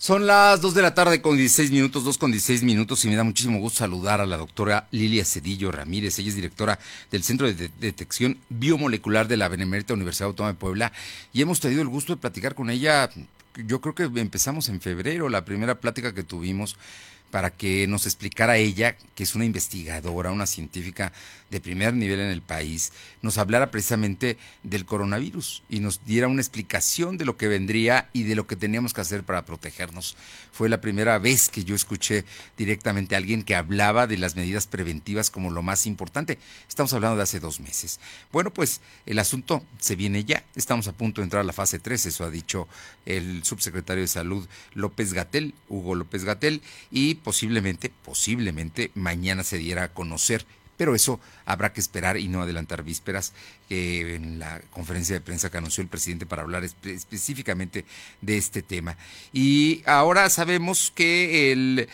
Son las 2 de la tarde con 16 minutos, 2 con 16 minutos y me da muchísimo gusto saludar a la doctora Lilia Cedillo Ramírez. Ella es directora del Centro de Detección Biomolecular de la Benemérita Universidad Autónoma de Puebla y hemos tenido el gusto de platicar con ella. Yo creo que empezamos en febrero, la primera plática que tuvimos para que nos explicara ella, que es una investigadora, una científica de primer nivel en el país, nos hablara precisamente del coronavirus y nos diera una explicación de lo que vendría y de lo que teníamos que hacer para protegernos. Fue la primera vez que yo escuché directamente a alguien que hablaba de las medidas preventivas como lo más importante. Estamos hablando de hace dos meses. Bueno, pues el asunto se viene ya. Estamos a punto de entrar a la fase 3, eso ha dicho el subsecretario de Salud López Gatel, Hugo López Gatel, y posiblemente, posiblemente mañana se diera a conocer pero eso habrá que esperar y no adelantar vísperas en la conferencia de prensa que anunció el presidente para hablar específicamente de este tema. Y ahora sabemos que el,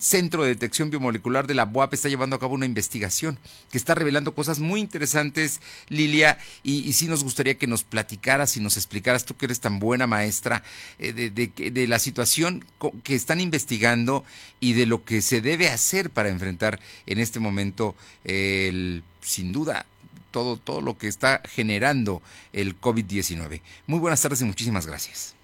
Centro de Detección Biomolecular de la BUAP está llevando a cabo una investigación que está revelando cosas muy interesantes, Lilia, y, sí nos gustaría que nos platicaras y nos explicaras, tú que eres tan buena maestra, eh, de, de la situación que están investigando y de lo que se debe hacer para enfrentar en este momento el, sin duda todo, todo lo que está generando el COVID-19. Muy buenas tardes y muchísimas gracias.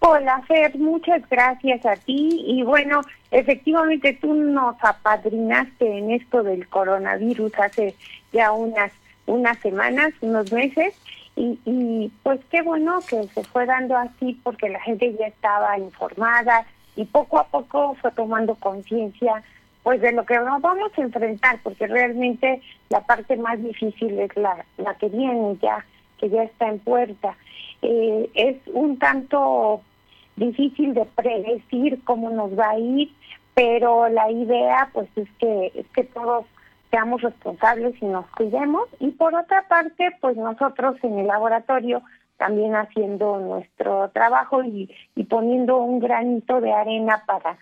Hola, Fer, muchas gracias a ti. Y bueno, efectivamente tú nos apadrinaste en esto del coronavirus hace ya unas, unas semanas, unos meses. Y, y pues qué bueno que se fue dando así porque la gente ya estaba informada y poco a poco fue tomando conciencia pues de lo que nos vamos a enfrentar, porque realmente la parte más difícil es la, la que viene ya, que ya está en puerta. Eh, es un tanto difícil de predecir cómo nos va a ir, pero la idea pues es que, es que todos seamos responsables y nos cuidemos. Y por otra parte, pues nosotros en el laboratorio también haciendo nuestro trabajo y, y poniendo un granito de arena para,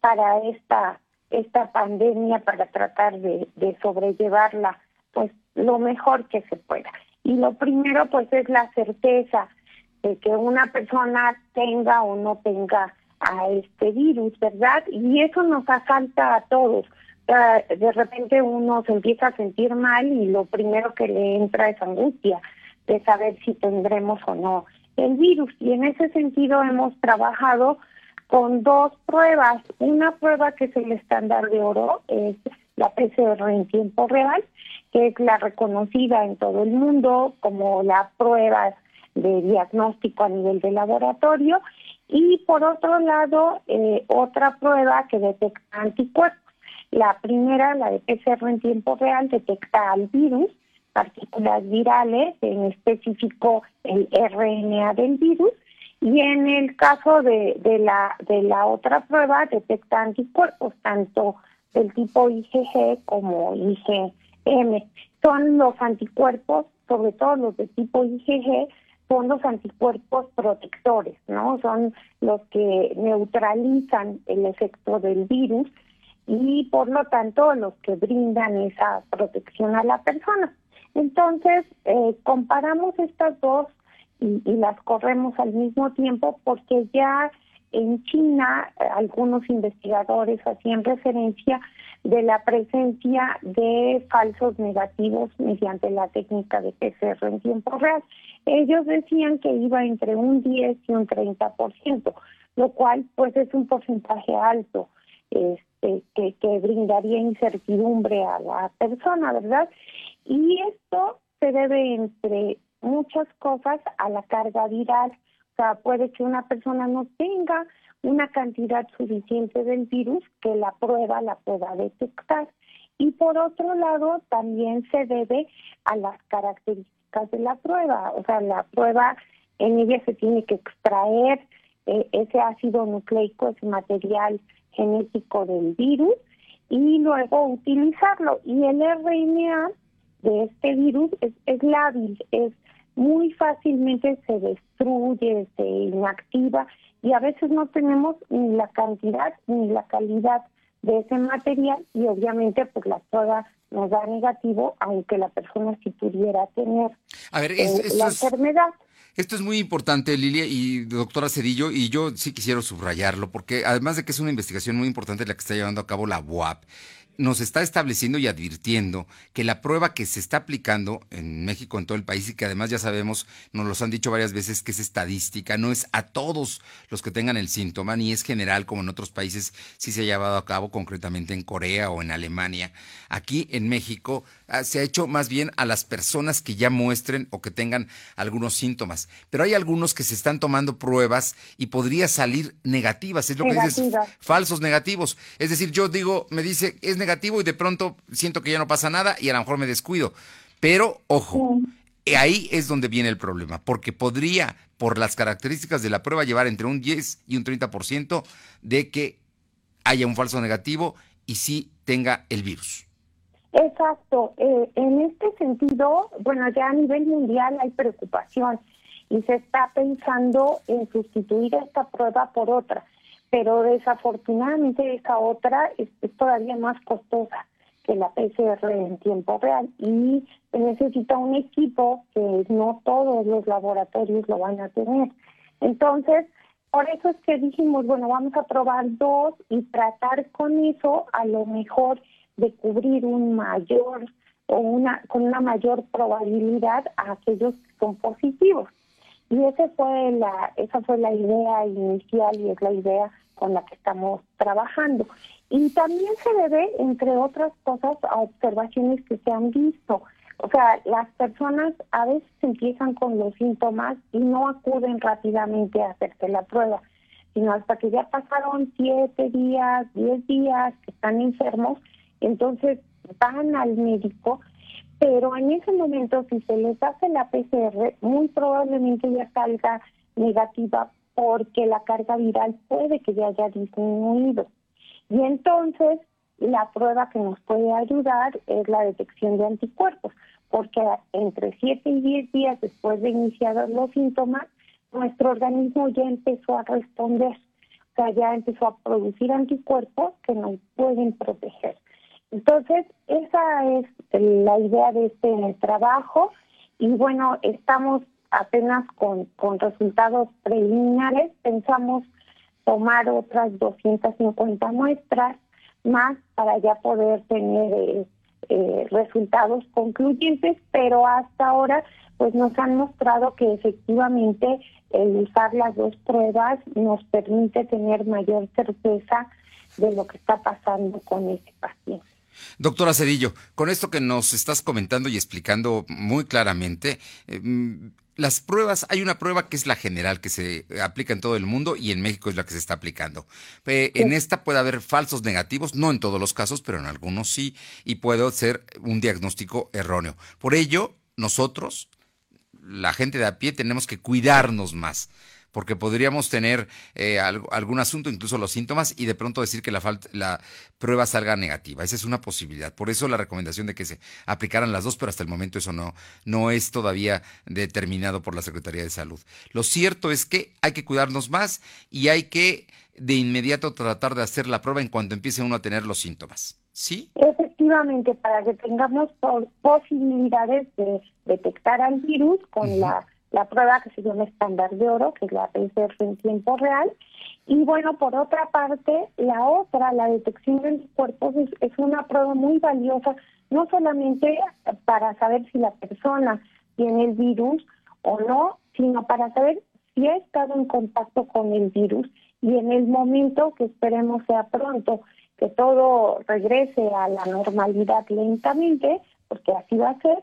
para esta esta pandemia para tratar de, sobrellevarla pues lo mejor que se pueda. Y lo primero pues es la certeza de que una persona tenga o no tenga a este virus, ¿verdad? Y eso nos asalta a todos. De repente uno se empieza a sentir mal y lo primero que le entra es angustia de saber si tendremos o no el virus. Y en ese sentido hemos trabajado con dos pruebas. Una prueba que es el estándar de oro, es la PCR en tiempo real, que es la reconocida en todo el mundo como la prueba de diagnóstico a nivel de laboratorio. Y por otro lado, eh, otra prueba que detecta anticuerpos. La primera, la de PCR en tiempo real, detecta al virus, partículas virales, en específico el RNA del virus, y en el caso de, de, la, de la otra prueba, detecta anticuerpos, tanto del tipo IgG como IgM. Son los anticuerpos, sobre todo los de tipo IgG, son los anticuerpos protectores, ¿no? Son los que neutralizan el efecto del virus y por lo tanto los que brindan esa protección a la persona. Entonces, eh, comparamos estas dos y, las corremos al mismo tiempo porque ya en China eh, algunos investigadores hacían referencia de la presencia de falsos negativos mediante la técnica de PCR en tiempo real. Ellos decían que iba entre un 10 y un 30%, lo cual pues es un porcentaje alto este, que, que brindaría incertidumbre a la persona, ¿verdad? Y esto se debe entre muchas cosas a la carga viral. O sea, puede que una persona no tenga una cantidad suficiente del virus que la prueba la pueda detectar. Y por otro lado, también se debe a las características de la prueba. O sea, la prueba en ella se tiene que extraer eh, ese ácido nucleico, ese material genético del virus, y luego utilizarlo. Y el RNA de este virus es, es lábil, es muy fácilmente se destruye, se inactiva y a veces no tenemos ni la cantidad ni la calidad de ese material y obviamente pues la prueba nos da negativo aunque la persona si pudiera tener eh, la enfermedad. Esto es muy importante, Lilia y doctora Cedillo, y yo sí quisiera subrayarlo, porque además de que es una investigación muy importante la que está llevando a cabo la UAP, nos está estableciendo y advirtiendo que la prueba que se está aplicando en México, en todo el país, y que además ya sabemos, nos los han dicho varias veces, que es estadística, no es a todos los que tengan el síntoma, ni es general como en otros países sí se ha llevado a cabo, concretamente en Corea o en Alemania. Aquí en México se ha hecho más bien a las personas que ya muestren o que tengan algunos síntomas, pero hay algunos que se están tomando pruebas y podría salir negativas, es lo que dices, falsos negativos. Es decir, yo digo, me dice, es negativo y de pronto siento que ya no pasa nada y a lo mejor me descuido. Pero, ojo, ahí es donde viene el problema, porque podría, por las características de la prueba, llevar entre un 10 y un 30% de que haya un falso negativo y sí tenga el virus. Exacto. Eh, en este sentido, bueno, ya a nivel mundial hay preocupación y se está pensando en sustituir esta prueba por otra pero desafortunadamente esa otra es, todavía más costosa que la PCR en tiempo real y necesita un equipo que no todos los laboratorios lo van a tener. Entonces, por eso es que dijimos, bueno, vamos a probar dos y tratar con eso a lo mejor de cubrir un mayor o una con una mayor probabilidad a aquellos que son positivos. Y ese fue la esa fue la idea inicial y es la idea con la que estamos trabajando. Y también se debe, entre otras cosas, a observaciones que se han visto. O sea, las personas a veces empiezan con los síntomas y no acuden rápidamente a hacerse la prueba, sino hasta que ya pasaron siete días, diez días, que están enfermos, entonces van al médico, pero en ese momento si se les hace la PCR, muy probablemente ya salga negativa porque la carga viral puede que ya haya disminuido. Y entonces la prueba que nos puede ayudar es la detección de anticuerpos, porque entre 7 y 10 días después de iniciar los síntomas, nuestro organismo ya empezó a responder, o sea, ya empezó a producir anticuerpos que nos pueden proteger. Entonces, esa es la idea de este trabajo y bueno, estamos apenas con, resultados preliminares. Pensamos tomar otras 250 muestras más para ya poder tener eh, eh, resultados concluyentes, pero hasta ahora pues nos han mostrado que efectivamente el usar las dos pruebas nos permite tener mayor certeza de lo que está pasando con ese paciente. Doctora Cedillo, con esto que nos estás comentando y explicando muy claramente, eh, las pruebas, hay una prueba que es la general, que se aplica en todo el mundo y en México es la que se está aplicando. en esta puede haber falsos negativos, no en todos los casos, pero en algunos sí, y puede ser un diagnóstico erróneo. Por ello, nosotros, la gente de a pie, tenemos que cuidarnos más porque podríamos tener eh, algún asunto, incluso los síntomas, y de pronto decir que la, la prueba salga negativa. Esa es una posibilidad. Por eso la recomendación de que se aplicaran las dos, pero hasta el momento eso no, no es todavía determinado por la Secretaría de Salud. Lo cierto es que hay que cuidarnos más y hay que de inmediato tratar de hacer la prueba en cuanto empiece uno a tener los síntomas. ¿Sí? Efectivamente, para que tengamos posibilidades de detectar al virus con la la prueba que se llama estándar de oro, que es la PCR en tiempo real. Y bueno, por otra parte, la otra, la detección de anticuerpos, es, es una prueba muy valiosa, no solamente para saber si la persona tiene el virus o no, sino para saber si ha estado en contacto con el virus y en el momento que esperemos sea pronto, que todo regrese a la normalidad lentamente, porque así va a ser,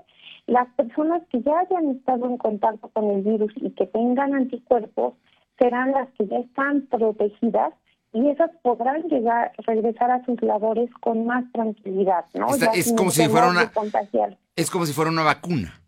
las personas que ya hayan estado en contacto con el virus y que tengan anticuerpos serán las que ya están protegidas y esas podrán llegar regresar a sus labores con más tranquilidad, ¿no? es como si fuera una es como si fuera una vacuna.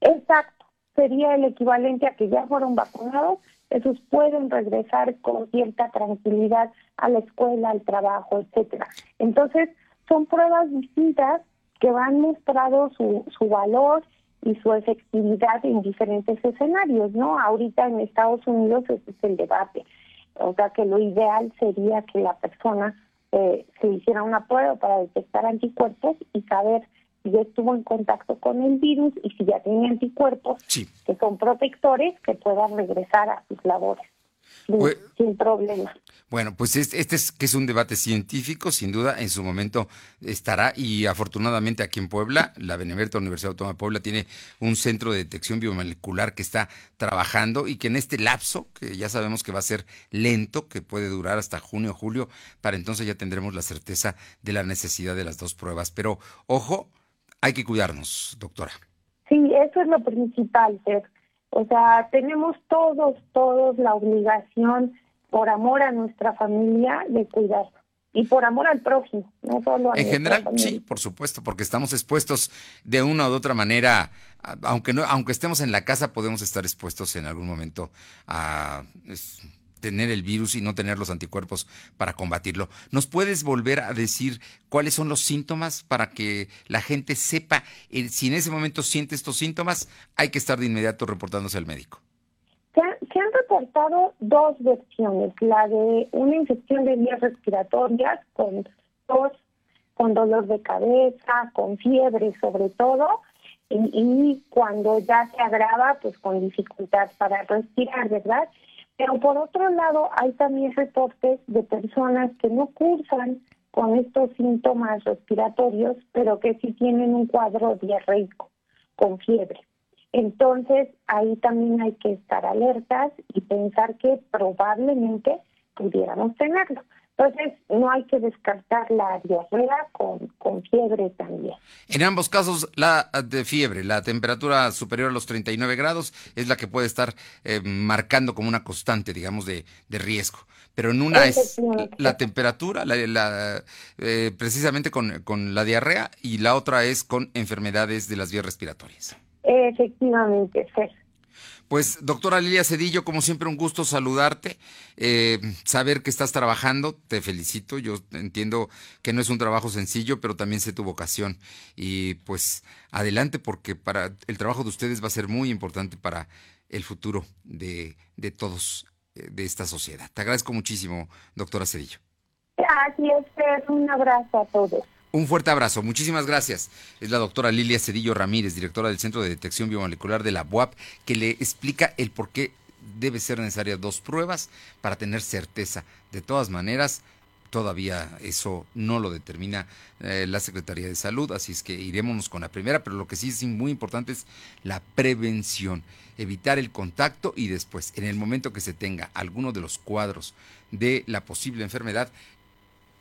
Exacto, sería el equivalente a que ya fueron vacunados, esos pueden regresar con cierta tranquilidad a la escuela, al trabajo, etcétera. Entonces, son pruebas distintas que han mostrado su, su valor y su efectividad en diferentes escenarios, ¿no? Ahorita en Estados Unidos ese es el debate. O sea que lo ideal sería que la persona eh, se hiciera una prueba para detectar anticuerpos y saber si estuvo en contacto con el virus y si ya tiene anticuerpos que son protectores que puedan regresar a sus labores sin, pues, sin problema. Bueno, pues este, es que es un debate científico, sin duda, en su momento estará y afortunadamente aquí en Puebla, la Benemérita Universidad Autónoma de Puebla tiene un centro de detección biomolecular que está trabajando y que en este lapso, que ya sabemos que va a ser lento, que puede durar hasta junio o julio, para entonces ya tendremos la certeza de la necesidad de las dos pruebas. Pero ojo, hay que cuidarnos, doctora. Sí, eso es lo principal. O sea, tenemos todos, todos la obligación por amor a nuestra familia de cuidar y por amor al prójimo, no solo a En general, sí, por supuesto, porque estamos expuestos de una u otra manera, aunque no, aunque estemos en la casa, podemos estar expuestos en algún momento a tener el virus y no tener los anticuerpos para combatirlo. ¿Nos puedes volver a decir cuáles son los síntomas para que la gente sepa eh, si en ese momento siente estos síntomas, hay que estar de inmediato reportándose al médico? Se, han reportado dos versiones, la de una infección de vías respiratorias con tos, con dolor de cabeza, con fiebre sobre todo, y, y, cuando ya se agrava, pues con dificultad para respirar, ¿verdad? Pero por otro lado, hay también reportes de personas que no cursan con estos síntomas respiratorios, pero que sí tienen un cuadro diarreico con fiebre. Entonces, ahí también hay que estar alertas y pensar que probablemente pudiéramos tenerlo. Entonces, no hay que descartar la diarrea con, con fiebre también. En ambos casos, la de fiebre, la temperatura superior a los 39 grados, es la que puede estar eh, marcando como una constante, digamos, de, de riesgo. Pero en una es la temperatura, la, eh, precisamente con, con la diarrea, y la otra es con enfermedades de las vías respiratorias. Efectivamente, sí. Pues, doctora Lilia Cedillo, como siempre, un gusto saludarte, eh, saber que estás trabajando, te felicito, yo entiendo que no es un trabajo sencillo, pero también sé tu vocación y pues adelante porque para el trabajo de ustedes va a ser muy importante para el futuro de, de todos, eh, de esta sociedad. Te agradezco muchísimo, doctora Cedillo. Así es, un abrazo a todos. Un fuerte abrazo, muchísimas gracias. Es la doctora Lilia Cedillo Ramírez, directora del Centro de Detección Biomolecular de la UAP, que le explica el por qué debe ser necesaria dos pruebas para tener certeza. De todas maneras, todavía eso no lo determina eh, la Secretaría de Salud, así es que iremos con la primera, pero lo que sí es muy importante es la prevención, evitar el contacto y después, en el momento que se tenga alguno de los cuadros de la posible enfermedad,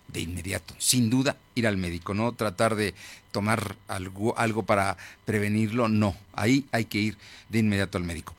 de inmediato, sin duda, ir al médico, no tratar de tomar algo, algo para prevenirlo, no, ahí hay que ir de inmediato al médico.